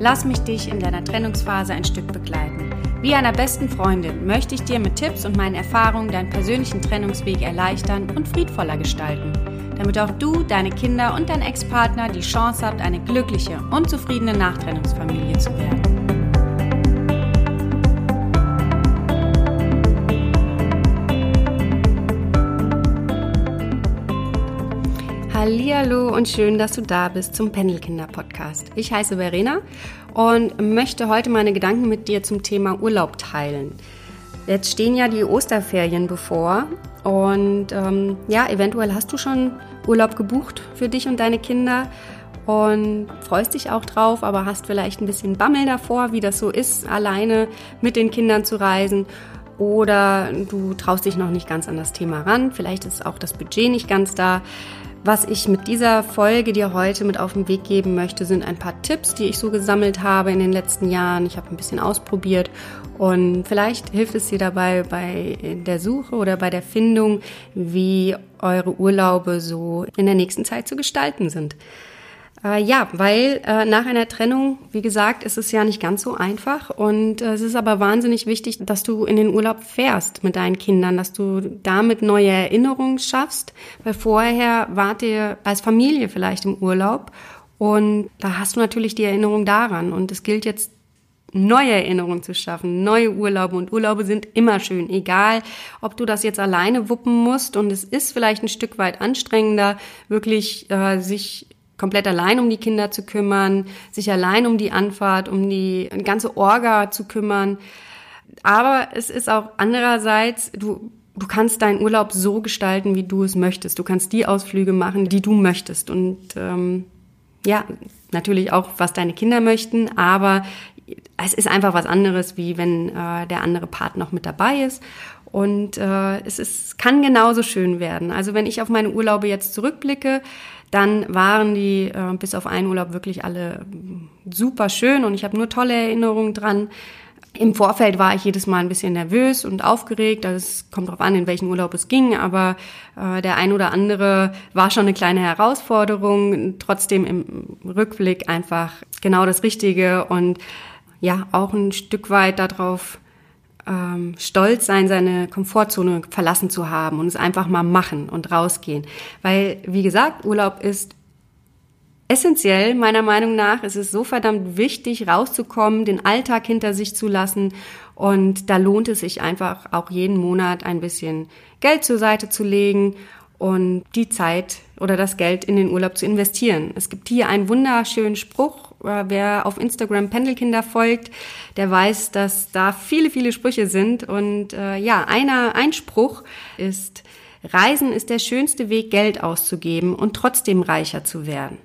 Lass mich dich in deiner Trennungsphase ein Stück begleiten. Wie einer besten Freundin möchte ich dir mit Tipps und meinen Erfahrungen deinen persönlichen Trennungsweg erleichtern und friedvoller gestalten, damit auch du, deine Kinder und dein Ex-Partner die Chance habt, eine glückliche und zufriedene Nachtrennungsfamilie zu werden. Hallihallo und schön, dass du da bist zum Pendelkinder Podcast. Ich heiße Verena und möchte heute meine Gedanken mit dir zum Thema Urlaub teilen. Jetzt stehen ja die Osterferien bevor und ähm, ja, eventuell hast du schon Urlaub gebucht für dich und deine Kinder und freust dich auch drauf, aber hast vielleicht ein bisschen Bammel davor, wie das so ist, alleine mit den Kindern zu reisen oder du traust dich noch nicht ganz an das Thema ran, vielleicht ist auch das Budget nicht ganz da. Was ich mit dieser Folge dir heute mit auf den Weg geben möchte, sind ein paar Tipps, die ich so gesammelt habe in den letzten Jahren. Ich habe ein bisschen ausprobiert und vielleicht hilft es dir dabei bei der Suche oder bei der Findung, wie eure Urlaube so in der nächsten Zeit zu gestalten sind. Äh, ja, weil äh, nach einer Trennung, wie gesagt, ist es ja nicht ganz so einfach. Und äh, es ist aber wahnsinnig wichtig, dass du in den Urlaub fährst mit deinen Kindern, dass du damit neue Erinnerungen schaffst, weil vorher wart ihr als Familie vielleicht im Urlaub. Und da hast du natürlich die Erinnerung daran. Und es gilt jetzt neue Erinnerungen zu schaffen, neue Urlaube. Und Urlaube sind immer schön, egal ob du das jetzt alleine wuppen musst. Und es ist vielleicht ein Stück weit anstrengender, wirklich äh, sich komplett allein um die Kinder zu kümmern, sich allein um die Anfahrt, um die ganze Orga zu kümmern. Aber es ist auch andererseits, du, du kannst deinen Urlaub so gestalten, wie du es möchtest. Du kannst die Ausflüge machen, die du möchtest. Und ähm, ja, natürlich auch, was deine Kinder möchten, aber es ist einfach was anderes, wie wenn äh, der andere Part noch mit dabei ist. Und äh, es ist, kann genauso schön werden. Also wenn ich auf meine Urlaube jetzt zurückblicke, dann waren die äh, bis auf einen Urlaub wirklich alle super schön und ich habe nur tolle Erinnerungen dran. Im Vorfeld war ich jedes Mal ein bisschen nervös und aufgeregt. Das also kommt darauf an, in welchen Urlaub es ging, aber äh, der ein oder andere war schon eine kleine Herausforderung. Trotzdem im Rückblick einfach genau das Richtige und ja, auch ein Stück weit darauf ähm, stolz sein, seine Komfortzone verlassen zu haben und es einfach mal machen und rausgehen. Weil, wie gesagt, Urlaub ist essentiell, meiner Meinung nach. Es ist so verdammt wichtig, rauszukommen, den Alltag hinter sich zu lassen. Und da lohnt es sich einfach auch jeden Monat ein bisschen Geld zur Seite zu legen und die Zeit oder das Geld in den Urlaub zu investieren. Es gibt hier einen wunderschönen Spruch, wer auf Instagram Pendelkinder folgt, der weiß, dass da viele, viele Sprüche sind. Und äh, ja, einer, ein Spruch ist, Reisen ist der schönste Weg, Geld auszugeben und trotzdem reicher zu werden.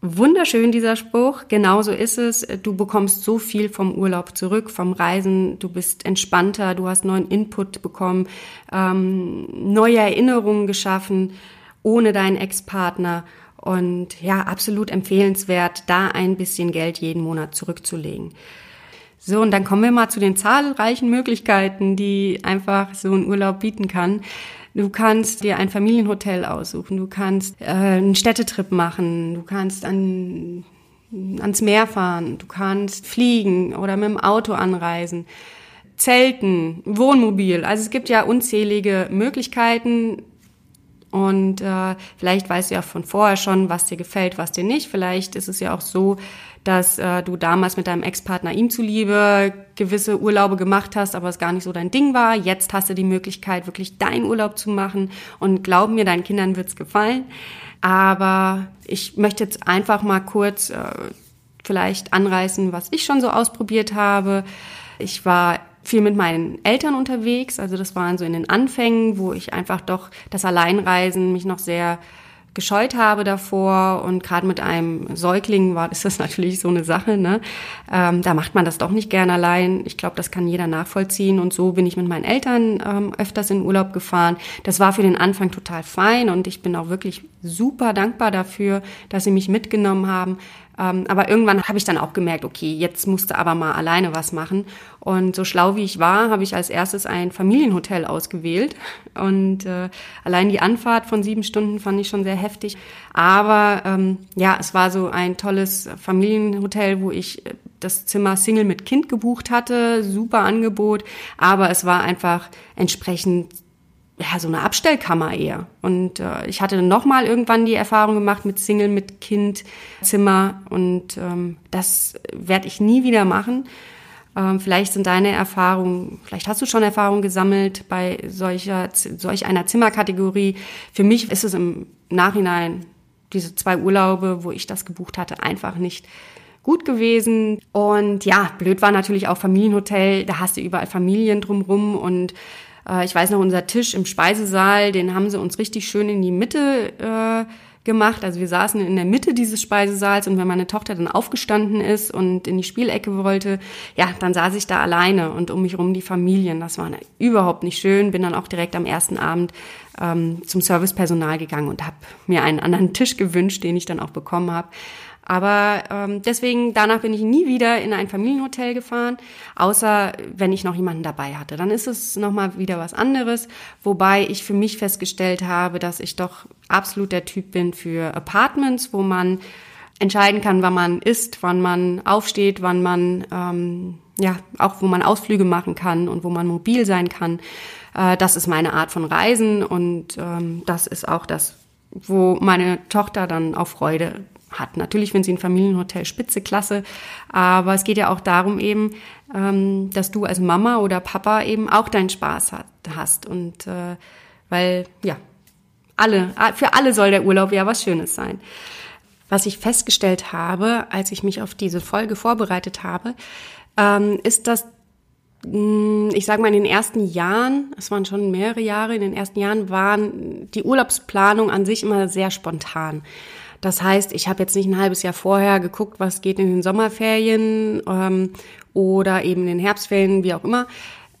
Wunderschön dieser Spruch, genauso ist es. Du bekommst so viel vom Urlaub zurück, vom Reisen, du bist entspannter, du hast neuen Input bekommen, ähm, neue Erinnerungen geschaffen ohne deinen Ex-Partner. Und ja, absolut empfehlenswert, da ein bisschen Geld jeden Monat zurückzulegen. So, und dann kommen wir mal zu den zahlreichen Möglichkeiten, die einfach so ein Urlaub bieten kann. Du kannst dir ein Familienhotel aussuchen, du kannst äh, einen Städtetrip machen, du kannst an, ans Meer fahren, du kannst fliegen oder mit dem Auto anreisen, Zelten, Wohnmobil. Also es gibt ja unzählige Möglichkeiten. Und äh, vielleicht weißt du ja von vorher schon, was dir gefällt, was dir nicht. Vielleicht ist es ja auch so, dass äh, du damals mit deinem Ex-Partner ihm zuliebe gewisse Urlaube gemacht hast, aber es gar nicht so dein Ding war. Jetzt hast du die Möglichkeit, wirklich deinen Urlaub zu machen und glaub mir, deinen Kindern wird's gefallen. Aber ich möchte jetzt einfach mal kurz äh, vielleicht anreißen, was ich schon so ausprobiert habe. Ich war viel mit meinen Eltern unterwegs, also das waren so in den Anfängen, wo ich einfach doch das Alleinreisen mich noch sehr gescheut habe davor und gerade mit einem Säugling war ist das natürlich so eine Sache. Ne? Ähm, da macht man das doch nicht gern allein. Ich glaube, das kann jeder nachvollziehen und so bin ich mit meinen Eltern ähm, öfters in Urlaub gefahren. Das war für den Anfang total fein und ich bin auch wirklich super dankbar dafür, dass sie mich mitgenommen haben. Ähm, aber irgendwann habe ich dann auch gemerkt, okay, jetzt musste aber mal alleine was machen. Und so schlau wie ich war, habe ich als erstes ein Familienhotel ausgewählt. Und äh, allein die Anfahrt von sieben Stunden fand ich schon sehr heftig. Aber ähm, ja, es war so ein tolles Familienhotel, wo ich äh, das Zimmer Single mit Kind gebucht hatte. Super Angebot. Aber es war einfach entsprechend ja, so eine Abstellkammer eher. Und äh, ich hatte noch mal irgendwann die Erfahrung gemacht mit Single, mit Kind, Zimmer und ähm, das werde ich nie wieder machen. Ähm, vielleicht sind deine Erfahrungen, vielleicht hast du schon Erfahrungen gesammelt bei solcher, solch einer Zimmerkategorie. Für mich ist es im Nachhinein diese zwei Urlaube, wo ich das gebucht hatte, einfach nicht gut gewesen. Und ja, blöd war natürlich auch Familienhotel, da hast du überall Familien drumrum und äh, ich weiß noch, unser Tisch im Speisesaal, den haben sie uns richtig schön in die Mitte äh, gemacht. Also wir saßen in der Mitte dieses Speisesaals und wenn meine Tochter dann aufgestanden ist und in die Spielecke wollte, ja, dann saß ich da alleine und um mich rum die Familien. Das war überhaupt nicht schön. Bin dann auch direkt am ersten Abend ähm, zum Servicepersonal gegangen und habe mir einen anderen Tisch gewünscht, den ich dann auch bekommen habe. Aber ähm, deswegen, danach bin ich nie wieder in ein Familienhotel gefahren, außer wenn ich noch jemanden dabei hatte. Dann ist es nochmal wieder was anderes, wobei ich für mich festgestellt habe, dass ich doch absolut der Typ bin für Apartments, wo man entscheiden kann, wann man isst, wann man aufsteht, wann man, ähm, ja, auch wo man Ausflüge machen kann und wo man mobil sein kann. Äh, das ist meine Art von Reisen und ähm, das ist auch das, wo meine Tochter dann auch Freude hat. Natürlich, wenn sie ein Familienhotel spitze Klasse, aber es geht ja auch darum eben, ähm, dass du als Mama oder Papa eben auch deinen Spaß hat, hast und äh, weil ja alle für alle soll der Urlaub ja was Schönes sein. Was ich festgestellt habe, als ich mich auf diese Folge vorbereitet habe, ähm, ist, dass mm, ich sage mal, in den ersten Jahren, es waren schon mehrere Jahre, in den ersten Jahren waren die Urlaubsplanung an sich immer sehr spontan. Das heißt, ich habe jetzt nicht ein halbes Jahr vorher geguckt, was geht in den Sommerferien ähm, oder eben in den Herbstferien, wie auch immer,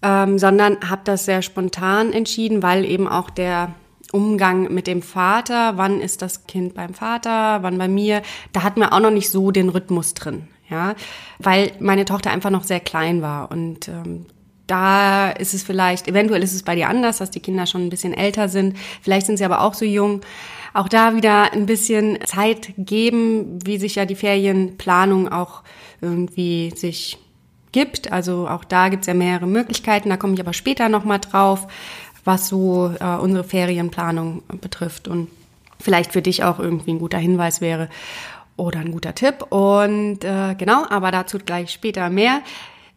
ähm, sondern habe das sehr spontan entschieden, weil eben auch der Umgang mit dem Vater, wann ist das Kind beim Vater, wann bei mir, da hatten wir auch noch nicht so den Rhythmus drin, ja, weil meine Tochter einfach noch sehr klein war und ähm, da ist es vielleicht, eventuell ist es bei dir anders, dass die Kinder schon ein bisschen älter sind, vielleicht sind sie aber auch so jung auch da wieder ein bisschen Zeit geben, wie sich ja die Ferienplanung auch irgendwie sich gibt. Also auch da gibt's ja mehrere Möglichkeiten. Da komme ich aber später nochmal drauf, was so äh, unsere Ferienplanung betrifft und vielleicht für dich auch irgendwie ein guter Hinweis wäre oder ein guter Tipp. Und äh, genau, aber dazu gleich später mehr.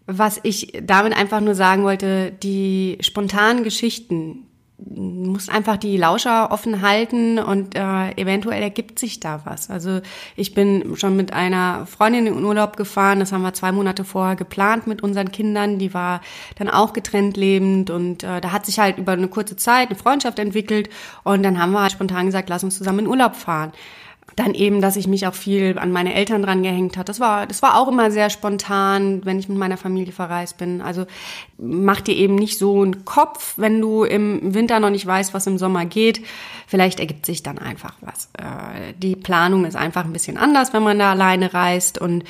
Was ich damit einfach nur sagen wollte, die spontanen Geschichten, muss einfach die Lauscher offen halten und äh, eventuell ergibt sich da was. Also ich bin schon mit einer Freundin in Urlaub gefahren, das haben wir zwei Monate vorher geplant mit unseren Kindern, die war dann auch getrennt lebend und äh, da hat sich halt über eine kurze Zeit eine Freundschaft entwickelt und dann haben wir halt spontan gesagt, lass uns zusammen in Urlaub fahren. Dann eben, dass ich mich auch viel an meine Eltern dran gehängt hat. Das war, das war auch immer sehr spontan, wenn ich mit meiner Familie verreist bin. Also mach dir eben nicht so einen Kopf, wenn du im Winter noch nicht weißt, was im Sommer geht. Vielleicht ergibt sich dann einfach was. Äh, die Planung ist einfach ein bisschen anders, wenn man da alleine reist und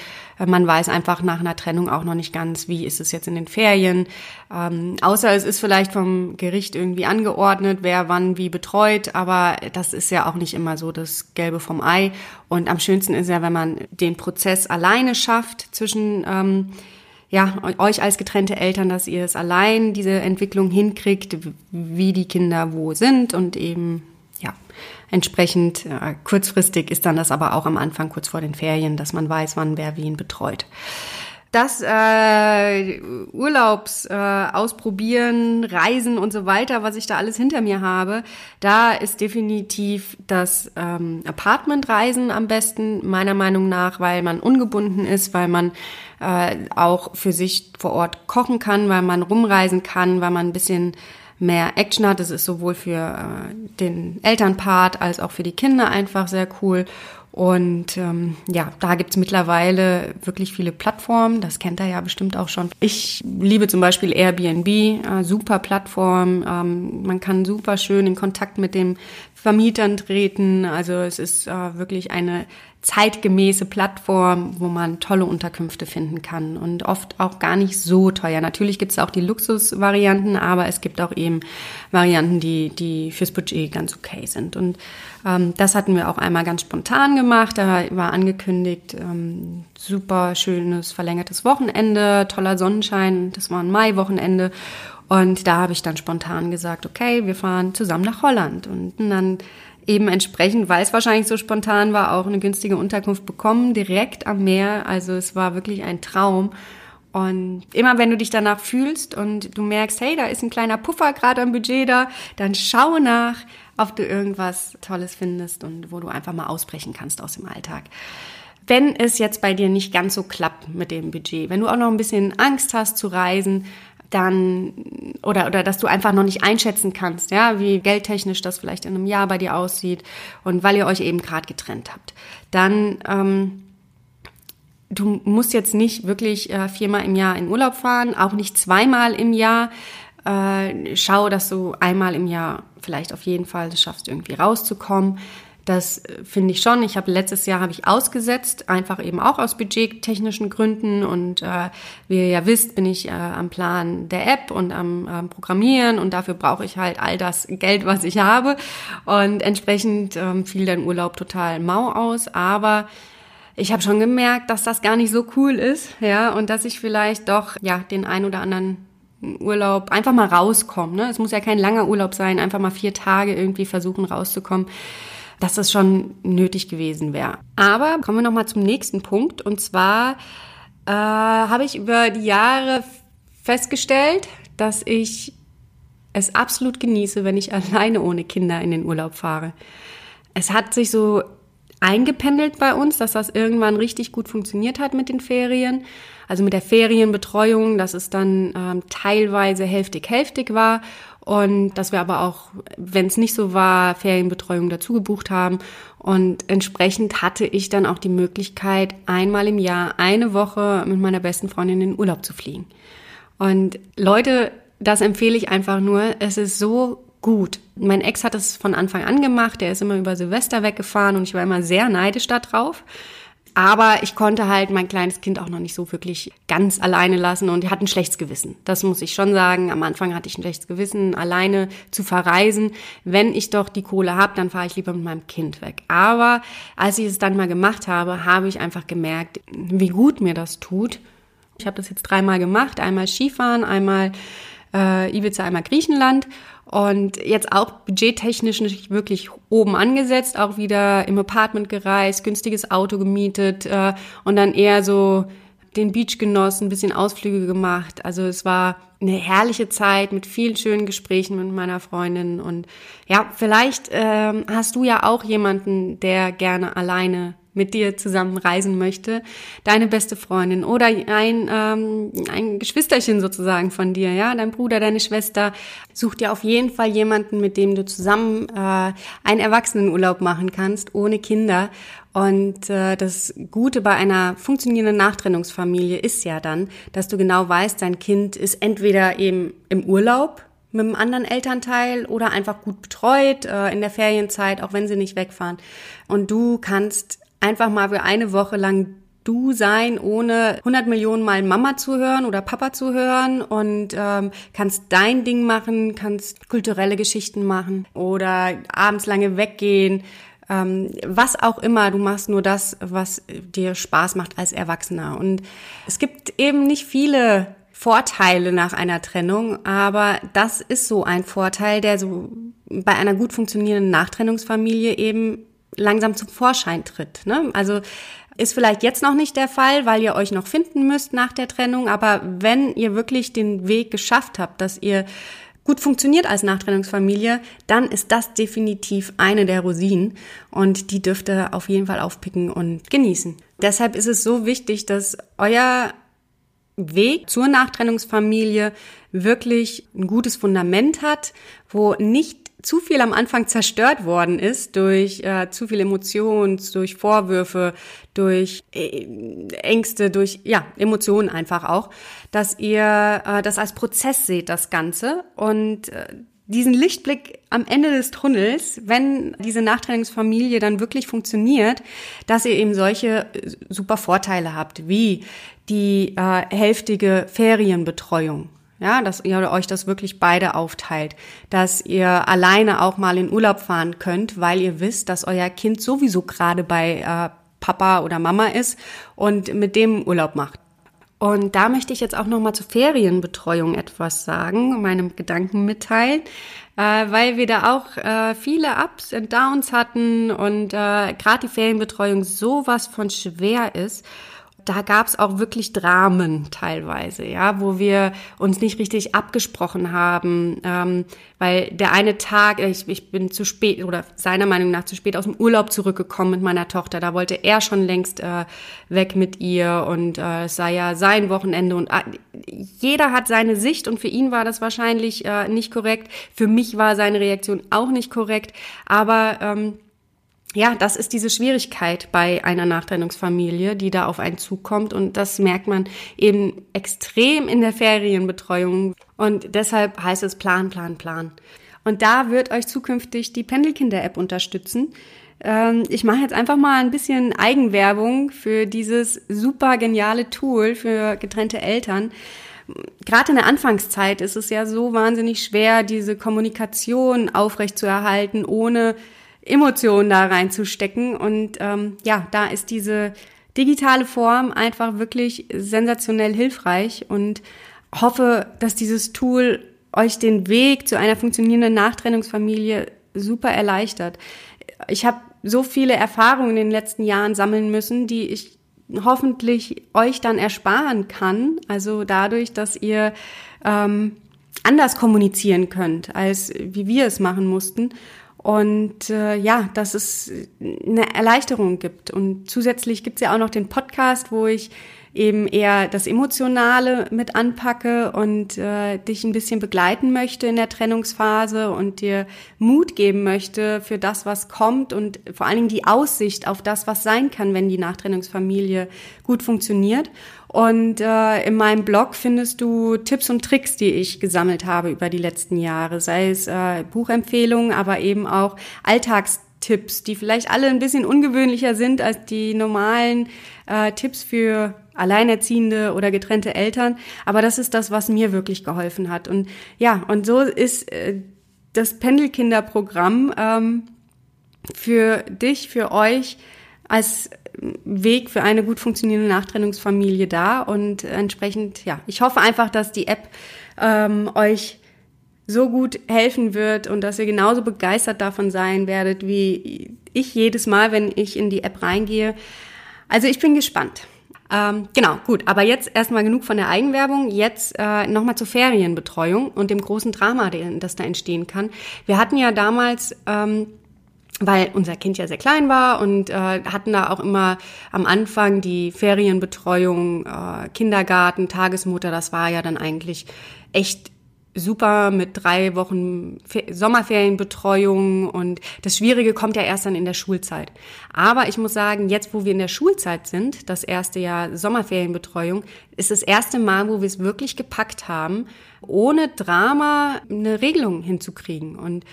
man weiß einfach nach einer Trennung auch noch nicht ganz, wie ist es jetzt in den Ferien. Ähm, außer es ist vielleicht vom Gericht irgendwie angeordnet, wer wann wie betreut, aber das ist ja auch nicht immer so das Gelbe vom Ei. Und am schönsten ist ja, wenn man den Prozess alleine schafft zwischen ähm, ja, euch als getrennte Eltern, dass ihr es allein diese Entwicklung hinkriegt, wie die Kinder wo sind und eben ja, entsprechend äh, kurzfristig ist dann das aber auch am Anfang kurz vor den Ferien, dass man weiß, wann wer wen betreut. Das äh, Urlaubs äh, ausprobieren, Reisen und so weiter, was ich da alles hinter mir habe, da ist definitiv das ähm, Apartmentreisen am besten meiner Meinung nach, weil man ungebunden ist, weil man äh, auch für sich vor Ort kochen kann, weil man rumreisen kann, weil man ein bisschen mehr Action hat. Das ist sowohl für äh, den Elternpart als auch für die Kinder einfach sehr cool. Und ähm, ja, da gibt's mittlerweile wirklich viele Plattformen. Das kennt er ja bestimmt auch schon. Ich liebe zum Beispiel Airbnb, äh, super Plattform. Ähm, man kann super schön in Kontakt mit den Vermietern treten. Also es ist äh, wirklich eine zeitgemäße Plattform, wo man tolle Unterkünfte finden kann und oft auch gar nicht so teuer. Natürlich gibt es auch die Luxusvarianten, aber es gibt auch eben Varianten, die, die fürs Budget ganz okay sind. Und ähm, das hatten wir auch einmal ganz spontan gemacht. Da war angekündigt, ähm, super schönes verlängertes Wochenende, toller Sonnenschein. Das war ein Mai-Wochenende. Und da habe ich dann spontan gesagt, okay, wir fahren zusammen nach Holland. Und dann eben entsprechend, weil es wahrscheinlich so spontan war, auch eine günstige Unterkunft bekommen, direkt am Meer. Also es war wirklich ein Traum. Und immer wenn du dich danach fühlst und du merkst, hey, da ist ein kleiner Puffer gerade am Budget da, dann schau nach, ob du irgendwas Tolles findest und wo du einfach mal ausbrechen kannst aus dem Alltag. Wenn es jetzt bei dir nicht ganz so klappt mit dem Budget, wenn du auch noch ein bisschen Angst hast zu reisen, dann oder oder dass du einfach noch nicht einschätzen kannst, ja, wie geldtechnisch das vielleicht in einem Jahr bei dir aussieht und weil ihr euch eben gerade getrennt habt, dann ähm, du musst jetzt nicht wirklich äh, viermal im Jahr in Urlaub fahren, auch nicht zweimal im Jahr. Äh, schau, dass du einmal im Jahr vielleicht auf jeden Fall es schaffst, irgendwie rauszukommen. Das äh, finde ich schon. Ich habe letztes Jahr habe ich ausgesetzt, einfach eben auch aus budgettechnischen Gründen. Und äh, wie ihr ja wisst, bin ich äh, am Plan der App und am äh, Programmieren und dafür brauche ich halt all das Geld, was ich habe. Und entsprechend ähm, fiel dein Urlaub total mau aus. Aber ich habe schon gemerkt, dass das gar nicht so cool ist, ja, und dass ich vielleicht doch ja den ein oder anderen Urlaub einfach mal rauskommen. Ne? Es muss ja kein langer Urlaub sein, einfach mal vier Tage irgendwie versuchen rauszukommen dass das schon nötig gewesen wäre. Aber kommen wir noch mal zum nächsten Punkt und zwar äh, habe ich über die Jahre festgestellt, dass ich es absolut genieße, wenn ich alleine ohne Kinder in den Urlaub fahre. Es hat sich so eingependelt bei uns, dass das irgendwann richtig gut funktioniert hat mit den Ferien. Also mit der Ferienbetreuung, dass es dann ähm, teilweise hälftig-hälftig war und dass wir aber auch, wenn es nicht so war, Ferienbetreuung dazu gebucht haben. Und entsprechend hatte ich dann auch die Möglichkeit, einmal im Jahr eine Woche mit meiner besten Freundin in den Urlaub zu fliegen. Und Leute, das empfehle ich einfach nur. Es ist so gut. Mein Ex hat es von Anfang an gemacht. Der ist immer über Silvester weggefahren und ich war immer sehr neidisch darauf. Aber ich konnte halt mein kleines Kind auch noch nicht so wirklich ganz alleine lassen und er hat ein schlechtes Gewissen. Das muss ich schon sagen. Am Anfang hatte ich ein schlechtes Gewissen, alleine zu verreisen. Wenn ich doch die Kohle habe, dann fahre ich lieber mit meinem Kind weg. Aber als ich es dann mal gemacht habe, habe ich einfach gemerkt, wie gut mir das tut. Ich habe das jetzt dreimal gemacht. Einmal Skifahren, einmal äh, Ibiza, einmal Griechenland. Und jetzt auch budgettechnisch nicht wirklich oben angesetzt, auch wieder im Apartment gereist, günstiges Auto gemietet äh, und dann eher so den Beach genossen, ein bisschen Ausflüge gemacht. Also es war eine herrliche Zeit mit vielen schönen Gesprächen mit meiner Freundin. Und ja, vielleicht ähm, hast du ja auch jemanden, der gerne alleine mit dir zusammen reisen möchte, deine beste Freundin oder ein, ähm, ein Geschwisterchen sozusagen von dir, ja, dein Bruder, deine Schwester, such dir auf jeden Fall jemanden, mit dem du zusammen äh, einen Erwachsenenurlaub machen kannst, ohne Kinder. Und äh, das Gute bei einer funktionierenden Nachtrennungsfamilie ist ja dann, dass du genau weißt, dein Kind ist entweder eben im Urlaub, mit einem anderen Elternteil oder einfach gut betreut äh, in der Ferienzeit, auch wenn sie nicht wegfahren. Und du kannst einfach mal für eine Woche lang du sein, ohne 100 Millionen Mal Mama zu hören oder Papa zu hören und ähm, kannst dein Ding machen, kannst kulturelle Geschichten machen oder abends lange weggehen, ähm, was auch immer. Du machst nur das, was dir Spaß macht als Erwachsener. Und es gibt eben nicht viele Vorteile nach einer Trennung, aber das ist so ein Vorteil, der so bei einer gut funktionierenden Nachtrennungsfamilie eben langsam zum Vorschein tritt. Ne? Also ist vielleicht jetzt noch nicht der Fall, weil ihr euch noch finden müsst nach der Trennung, aber wenn ihr wirklich den Weg geschafft habt, dass ihr gut funktioniert als Nachtrennungsfamilie, dann ist das definitiv eine der Rosinen und die dürft ihr auf jeden Fall aufpicken und genießen. Deshalb ist es so wichtig, dass euer Weg zur Nachtrennungsfamilie wirklich ein gutes Fundament hat, wo nicht zu viel am Anfang zerstört worden ist durch äh, zu viel Emotionen, durch Vorwürfe, durch äh, Ängste, durch ja Emotionen einfach auch, dass ihr äh, das als Prozess seht, das Ganze und äh, diesen Lichtblick am Ende des Tunnels, wenn diese Nachtrainingsfamilie dann wirklich funktioniert, dass ihr eben solche äh, super Vorteile habt, wie die äh, hälftige Ferienbetreuung. Ja, dass ihr euch das wirklich beide aufteilt, dass ihr alleine auch mal in Urlaub fahren könnt, weil ihr wisst, dass euer Kind sowieso gerade bei äh, Papa oder Mama ist und mit dem Urlaub macht. Und da möchte ich jetzt auch noch mal zur Ferienbetreuung etwas sagen, meinem Gedanken mitteilen, äh, weil wir da auch äh, viele Ups und Downs hatten und äh, gerade die Ferienbetreuung sowas von schwer ist da gab es auch wirklich Dramen teilweise, ja, wo wir uns nicht richtig abgesprochen haben, ähm, weil der eine Tag, ich, ich bin zu spät oder seiner Meinung nach zu spät aus dem Urlaub zurückgekommen mit meiner Tochter. Da wollte er schon längst äh, weg mit ihr und äh, es sei ja sein Wochenende und äh, jeder hat seine Sicht und für ihn war das wahrscheinlich äh, nicht korrekt. Für mich war seine Reaktion auch nicht korrekt, aber ähm, ja, das ist diese Schwierigkeit bei einer Nachtrennungsfamilie, die da auf einen zukommt. Und das merkt man eben extrem in der Ferienbetreuung. Und deshalb heißt es Plan, Plan, Plan. Und da wird euch zukünftig die Pendelkinder-App unterstützen. Ähm, ich mache jetzt einfach mal ein bisschen Eigenwerbung für dieses super geniale Tool für getrennte Eltern gerade in der Anfangszeit ist es ja so wahnsinnig schwer, diese Kommunikation aufrechtzuerhalten, ohne Emotionen da reinzustecken. Und ähm, ja, da ist diese digitale Form einfach wirklich sensationell hilfreich und hoffe, dass dieses Tool euch den Weg zu einer funktionierenden Nachtrennungsfamilie super erleichtert. Ich habe so viele Erfahrungen in den letzten Jahren sammeln müssen, die ich hoffentlich euch dann ersparen kann. Also dadurch, dass ihr ähm, anders kommunizieren könnt, als wie wir es machen mussten. Und äh, ja, dass es eine Erleichterung gibt. Und zusätzlich gibt es ja auch noch den Podcast, wo ich eben eher das Emotionale mit anpacke und äh, dich ein bisschen begleiten möchte in der Trennungsphase und dir Mut geben möchte für das, was kommt und vor allen Dingen die Aussicht auf das, was sein kann, wenn die Nachtrennungsfamilie gut funktioniert. Und äh, in meinem Blog findest du Tipps und Tricks, die ich gesammelt habe über die letzten Jahre, sei es äh, Buchempfehlungen, aber eben auch Alltagstipps, die vielleicht alle ein bisschen ungewöhnlicher sind als die normalen äh, Tipps für Alleinerziehende oder getrennte Eltern. Aber das ist das, was mir wirklich geholfen hat. Und ja, und so ist äh, das Pendelkinderprogramm ähm, für dich, für euch als Weg für eine gut funktionierende Nachtrennungsfamilie da und entsprechend, ja, ich hoffe einfach, dass die App ähm, euch so gut helfen wird und dass ihr genauso begeistert davon sein werdet, wie ich jedes Mal, wenn ich in die App reingehe. Also ich bin gespannt. Ähm, genau, gut. Aber jetzt erstmal genug von der Eigenwerbung. Jetzt äh, nochmal zur Ferienbetreuung und dem großen Drama, das da entstehen kann. Wir hatten ja damals ähm, weil unser Kind ja sehr klein war und äh, hatten da auch immer am Anfang die Ferienbetreuung, äh, Kindergarten, Tagesmutter, das war ja dann eigentlich echt super mit drei Wochen Sommerferienbetreuung und das Schwierige kommt ja erst dann in der Schulzeit. Aber ich muss sagen, jetzt wo wir in der Schulzeit sind, das erste Jahr Sommerferienbetreuung, ist das erste Mal, wo wir es wirklich gepackt haben, ohne Drama eine Regelung hinzukriegen und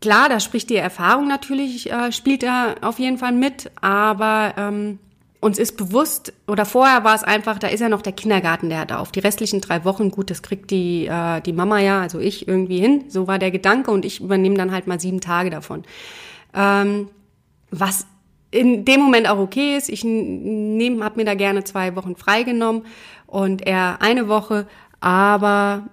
Klar, da spricht die Erfahrung natürlich, äh, spielt da auf jeden Fall mit, aber ähm, uns ist bewusst, oder vorher war es einfach, da ist ja noch der Kindergarten, der hat auf. Die restlichen drei Wochen, gut, das kriegt die, äh, die Mama ja, also ich irgendwie hin. So war der Gedanke und ich übernehme dann halt mal sieben Tage davon. Ähm, was in dem Moment auch okay ist. Ich nehme, habe mir da gerne zwei Wochen freigenommen und er eine Woche, aber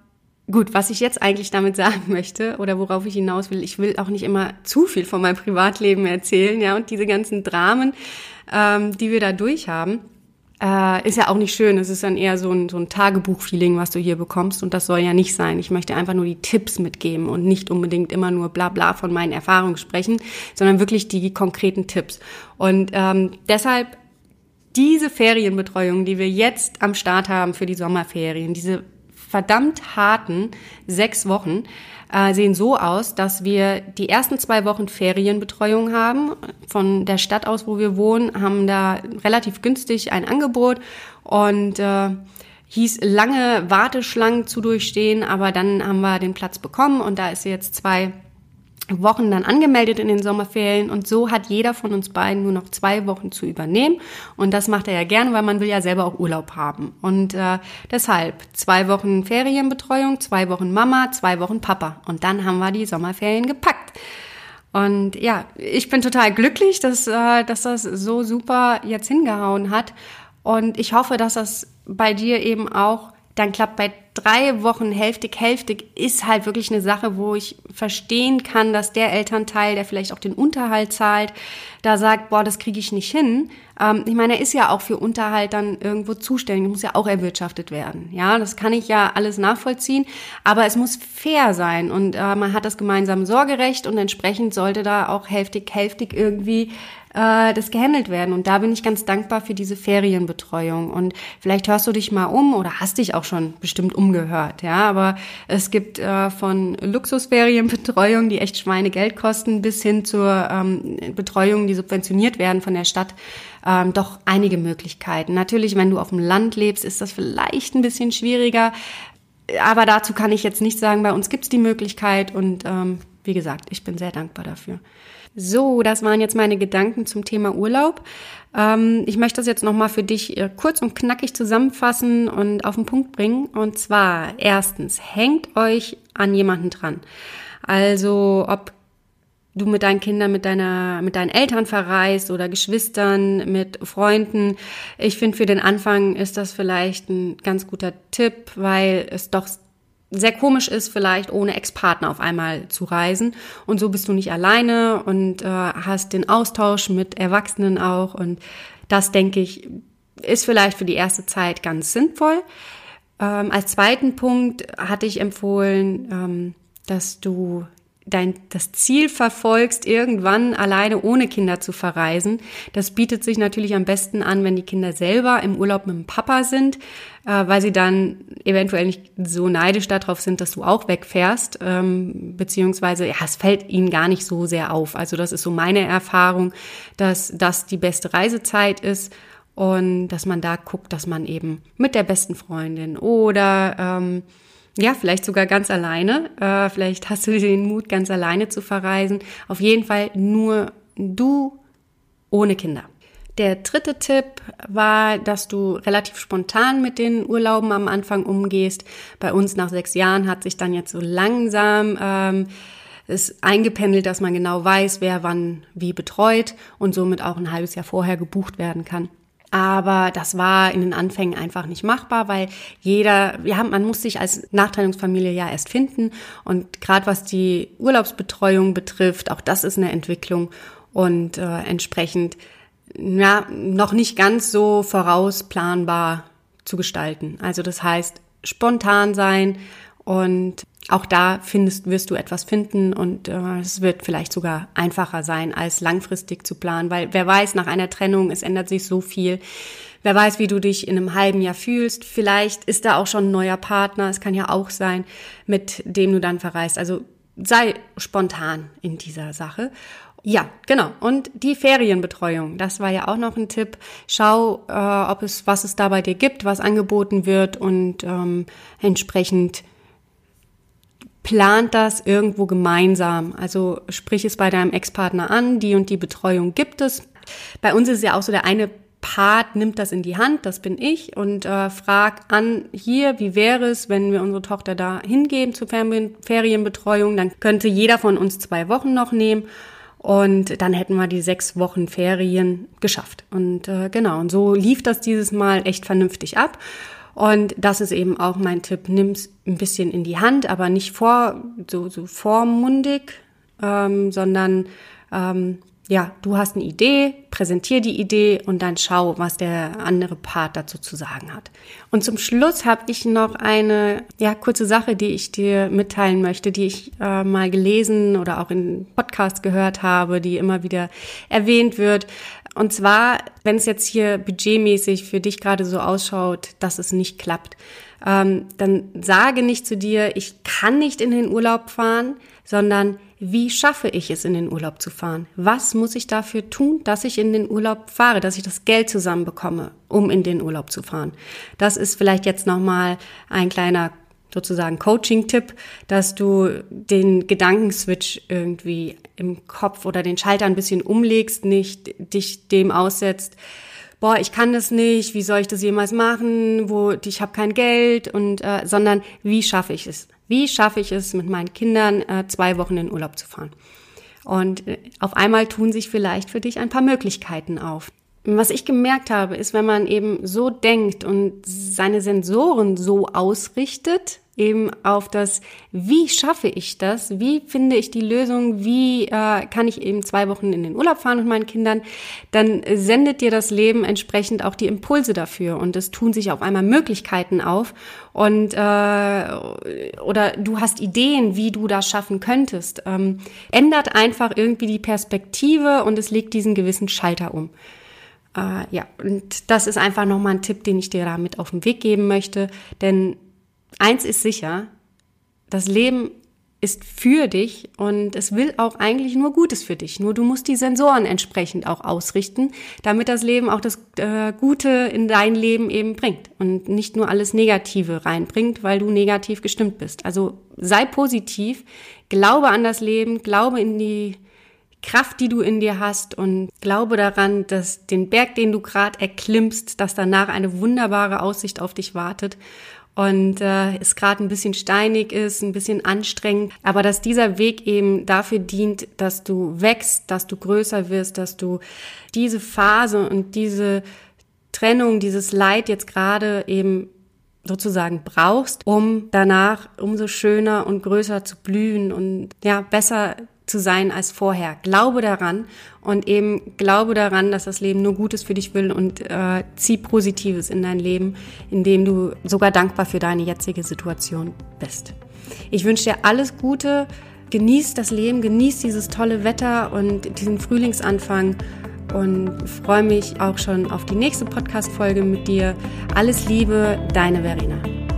Gut, was ich jetzt eigentlich damit sagen möchte oder worauf ich hinaus will, ich will auch nicht immer zu viel von meinem Privatleben erzählen, ja, und diese ganzen Dramen, ähm, die wir da durchhaben, äh, ist ja auch nicht schön. Es ist dann eher so ein, so ein Tagebuch-Feeling, was du hier bekommst und das soll ja nicht sein. Ich möchte einfach nur die Tipps mitgeben und nicht unbedingt immer nur bla bla von meinen Erfahrungen sprechen, sondern wirklich die konkreten Tipps. Und ähm, deshalb diese Ferienbetreuung, die wir jetzt am Start haben für die Sommerferien, diese verdammt harten sechs Wochen, äh, sehen so aus, dass wir die ersten zwei Wochen Ferienbetreuung haben. Von der Stadt aus, wo wir wohnen, haben da relativ günstig ein Angebot und äh, hieß lange Warteschlangen zu durchstehen, aber dann haben wir den Platz bekommen und da ist jetzt zwei Wochen dann angemeldet in den Sommerferien und so hat jeder von uns beiden nur noch zwei Wochen zu übernehmen. Und das macht er ja gerne, weil man will ja selber auch Urlaub haben. Und äh, deshalb zwei Wochen Ferienbetreuung, zwei Wochen Mama, zwei Wochen Papa. Und dann haben wir die Sommerferien gepackt. Und ja, ich bin total glücklich, dass, äh, dass das so super jetzt hingehauen hat. Und ich hoffe, dass das bei dir eben auch dann klappt bei drei Wochen hälftig, hälftig ist halt wirklich eine Sache, wo ich verstehen kann, dass der Elternteil, der vielleicht auch den Unterhalt zahlt, da sagt, boah, das kriege ich nicht hin. Ähm, ich meine, er ist ja auch für Unterhalt dann irgendwo zuständig, muss ja auch erwirtschaftet werden. Ja, das kann ich ja alles nachvollziehen, aber es muss fair sein und äh, man hat das gemeinsame Sorgerecht und entsprechend sollte da auch hälftig, hälftig irgendwie äh, das gehandelt werden. Und da bin ich ganz dankbar für diese Ferienbetreuung. Und vielleicht hörst du dich mal um oder hast dich auch schon bestimmt umgehört, ja. Aber es gibt äh, von Luxusferienbetreuung, die echt Schweinegeld kosten, bis hin zur ähm, Betreuung, die subventioniert werden von der Stadt, ähm, doch einige Möglichkeiten. Natürlich, wenn du auf dem Land lebst, ist das vielleicht ein bisschen schwieriger. Aber dazu kann ich jetzt nicht sagen, bei uns gibt es die Möglichkeit und ähm, wie gesagt, ich bin sehr dankbar dafür. So, das waren jetzt meine Gedanken zum Thema Urlaub. Ähm, ich möchte das jetzt nochmal für dich äh, kurz und knackig zusammenfassen und auf den Punkt bringen. Und zwar, erstens, hängt euch an jemanden dran. Also, ob du mit deinen Kindern, mit deiner, mit deinen Eltern verreist oder Geschwistern, mit Freunden. Ich finde, für den Anfang ist das vielleicht ein ganz guter Tipp, weil es doch sehr komisch ist, vielleicht ohne Ex-Partner auf einmal zu reisen. Und so bist du nicht alleine und äh, hast den Austausch mit Erwachsenen auch. Und das, denke ich, ist vielleicht für die erste Zeit ganz sinnvoll. Ähm, als zweiten Punkt hatte ich empfohlen, ähm, dass du dein, das Ziel verfolgst, irgendwann alleine ohne Kinder zu verreisen. Das bietet sich natürlich am besten an, wenn die Kinder selber im Urlaub mit dem Papa sind, äh, weil sie dann eventuell nicht so neidisch darauf sind, dass du auch wegfährst, ähm, beziehungsweise ja, es fällt ihnen gar nicht so sehr auf. Also das ist so meine Erfahrung, dass das die beste Reisezeit ist und dass man da guckt, dass man eben mit der besten Freundin oder ähm, ja, vielleicht sogar ganz alleine. Äh, vielleicht hast du den Mut, ganz alleine zu verreisen. Auf jeden Fall nur du ohne Kinder. Der dritte Tipp war, dass du relativ spontan mit den Urlauben am Anfang umgehst. Bei uns nach sechs Jahren hat sich dann jetzt so langsam ähm, ist eingependelt, dass man genau weiß, wer wann wie betreut und somit auch ein halbes Jahr vorher gebucht werden kann. Aber das war in den Anfängen einfach nicht machbar, weil jeder, wir haben, man muss sich als Nachteilungsfamilie ja erst finden. Und gerade was die Urlaubsbetreuung betrifft, auch das ist eine Entwicklung und äh, entsprechend ja noch nicht ganz so vorausplanbar zu gestalten. Also das heißt, spontan sein und auch da findest, wirst du etwas finden und äh, es wird vielleicht sogar einfacher sein, als langfristig zu planen, weil wer weiß, nach einer Trennung, es ändert sich so viel. Wer weiß, wie du dich in einem halben Jahr fühlst. Vielleicht ist da auch schon ein neuer Partner. Es kann ja auch sein, mit dem du dann verreist. Also sei spontan in dieser Sache. Ja, genau. Und die Ferienbetreuung, das war ja auch noch ein Tipp. Schau, äh, ob es, was es da bei dir gibt, was angeboten wird und ähm, entsprechend plant das irgendwo gemeinsam. Also sprich es bei deinem Ex-Partner an, die und die Betreuung gibt es. Bei uns ist es ja auch so, der eine Part nimmt das in die Hand, das bin ich, und äh, frag an, hier, wie wäre es, wenn wir unsere Tochter da hingeben zur Ferienbetreuung, dann könnte jeder von uns zwei Wochen noch nehmen und dann hätten wir die sechs Wochen Ferien geschafft. Und äh, genau, und so lief das dieses Mal echt vernünftig ab. Und das ist eben auch mein Tipp. Nimm's ein bisschen in die Hand, aber nicht vor, so, so vormundig, ähm, sondern ähm, ja, du hast eine Idee, präsentier die Idee und dann schau, was der andere Part dazu zu sagen hat. Und zum Schluss habe ich noch eine ja kurze Sache, die ich dir mitteilen möchte, die ich äh, mal gelesen oder auch in Podcasts gehört habe, die immer wieder erwähnt wird. Und zwar, wenn es jetzt hier budgetmäßig für dich gerade so ausschaut, dass es nicht klappt, ähm, dann sage nicht zu dir, ich kann nicht in den Urlaub fahren, sondern wie schaffe ich es, in den Urlaub zu fahren? Was muss ich dafür tun, dass ich in den Urlaub fahre, dass ich das Geld zusammenbekomme, um in den Urlaub zu fahren? Das ist vielleicht jetzt nochmal ein kleiner sozusagen Coaching-Tipp, dass du den Gedankenswitch irgendwie im Kopf oder den Schalter ein bisschen umlegst, nicht dich dem aussetzt, boah, ich kann das nicht, wie soll ich das jemals machen, wo ich habe kein Geld und äh, sondern wie schaffe ich es? Wie schaffe ich es, mit meinen Kindern äh, zwei Wochen in Urlaub zu fahren? Und äh, auf einmal tun sich vielleicht für dich ein paar Möglichkeiten auf. Was ich gemerkt habe, ist, wenn man eben so denkt und seine Sensoren so ausrichtet, eben auf das, wie schaffe ich das, wie finde ich die Lösung, wie äh, kann ich eben zwei Wochen in den Urlaub fahren mit meinen Kindern, dann sendet dir das Leben entsprechend auch die Impulse dafür und es tun sich auf einmal Möglichkeiten auf und äh, oder du hast Ideen, wie du das schaffen könntest. Ähm, ändert einfach irgendwie die Perspektive und es legt diesen gewissen Schalter um. Äh, ja, und das ist einfach nochmal ein Tipp, den ich dir damit auf den Weg geben möchte, denn eins ist sicher, das Leben ist für dich und es will auch eigentlich nur Gutes für dich. Nur du musst die Sensoren entsprechend auch ausrichten, damit das Leben auch das äh, Gute in dein Leben eben bringt und nicht nur alles Negative reinbringt, weil du negativ gestimmt bist. Also sei positiv, glaube an das Leben, glaube in die Kraft, die du in dir hast. Und glaube daran, dass den Berg, den du gerade erklimmst, dass danach eine wunderbare Aussicht auf dich wartet. Und äh, es gerade ein bisschen steinig ist, ein bisschen anstrengend, aber dass dieser Weg eben dafür dient, dass du wächst, dass du größer wirst, dass du diese Phase und diese Trennung, dieses Leid jetzt gerade eben sozusagen brauchst, um danach umso schöner und größer zu blühen und ja, besser zu sein als vorher. Glaube daran und eben glaube daran, dass das Leben nur Gutes für dich will und äh, zieh Positives in dein Leben, indem du sogar dankbar für deine jetzige Situation bist. Ich wünsche dir alles Gute, genieß das Leben, genieß dieses tolle Wetter und diesen Frühlingsanfang und freue mich auch schon auf die nächste Podcast-Folge mit dir. Alles Liebe, deine Verena.